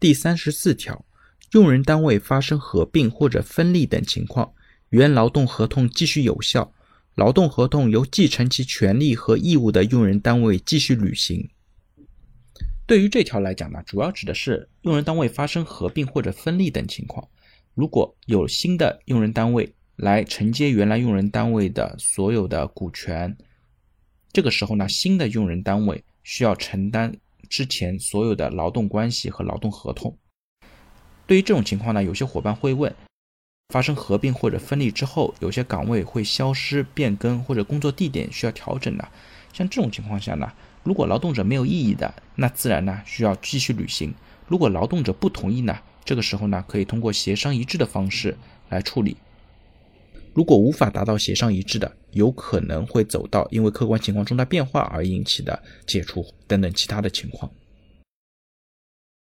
第三十四条，用人单位发生合并或者分立等情况，原劳动合同继续有效，劳动合同由继承其权利和义务的用人单位继续履行。对于这条来讲呢，主要指的是用人单位发生合并或者分立等情况，如果有新的用人单位来承接原来用人单位的所有的股权，这个时候呢，新的用人单位需要承担。之前所有的劳动关系和劳动合同，对于这种情况呢，有些伙伴会问：发生合并或者分立之后，有些岗位会消失、变更或者工作地点需要调整的。像这种情况下呢，如果劳动者没有异议的，那自然呢需要继续履行；如果劳动者不同意呢，这个时候呢可以通过协商一致的方式来处理。如果无法达到协商一致的，有可能会走到因为客观情况重大变化而引起的解除等等其他的情况。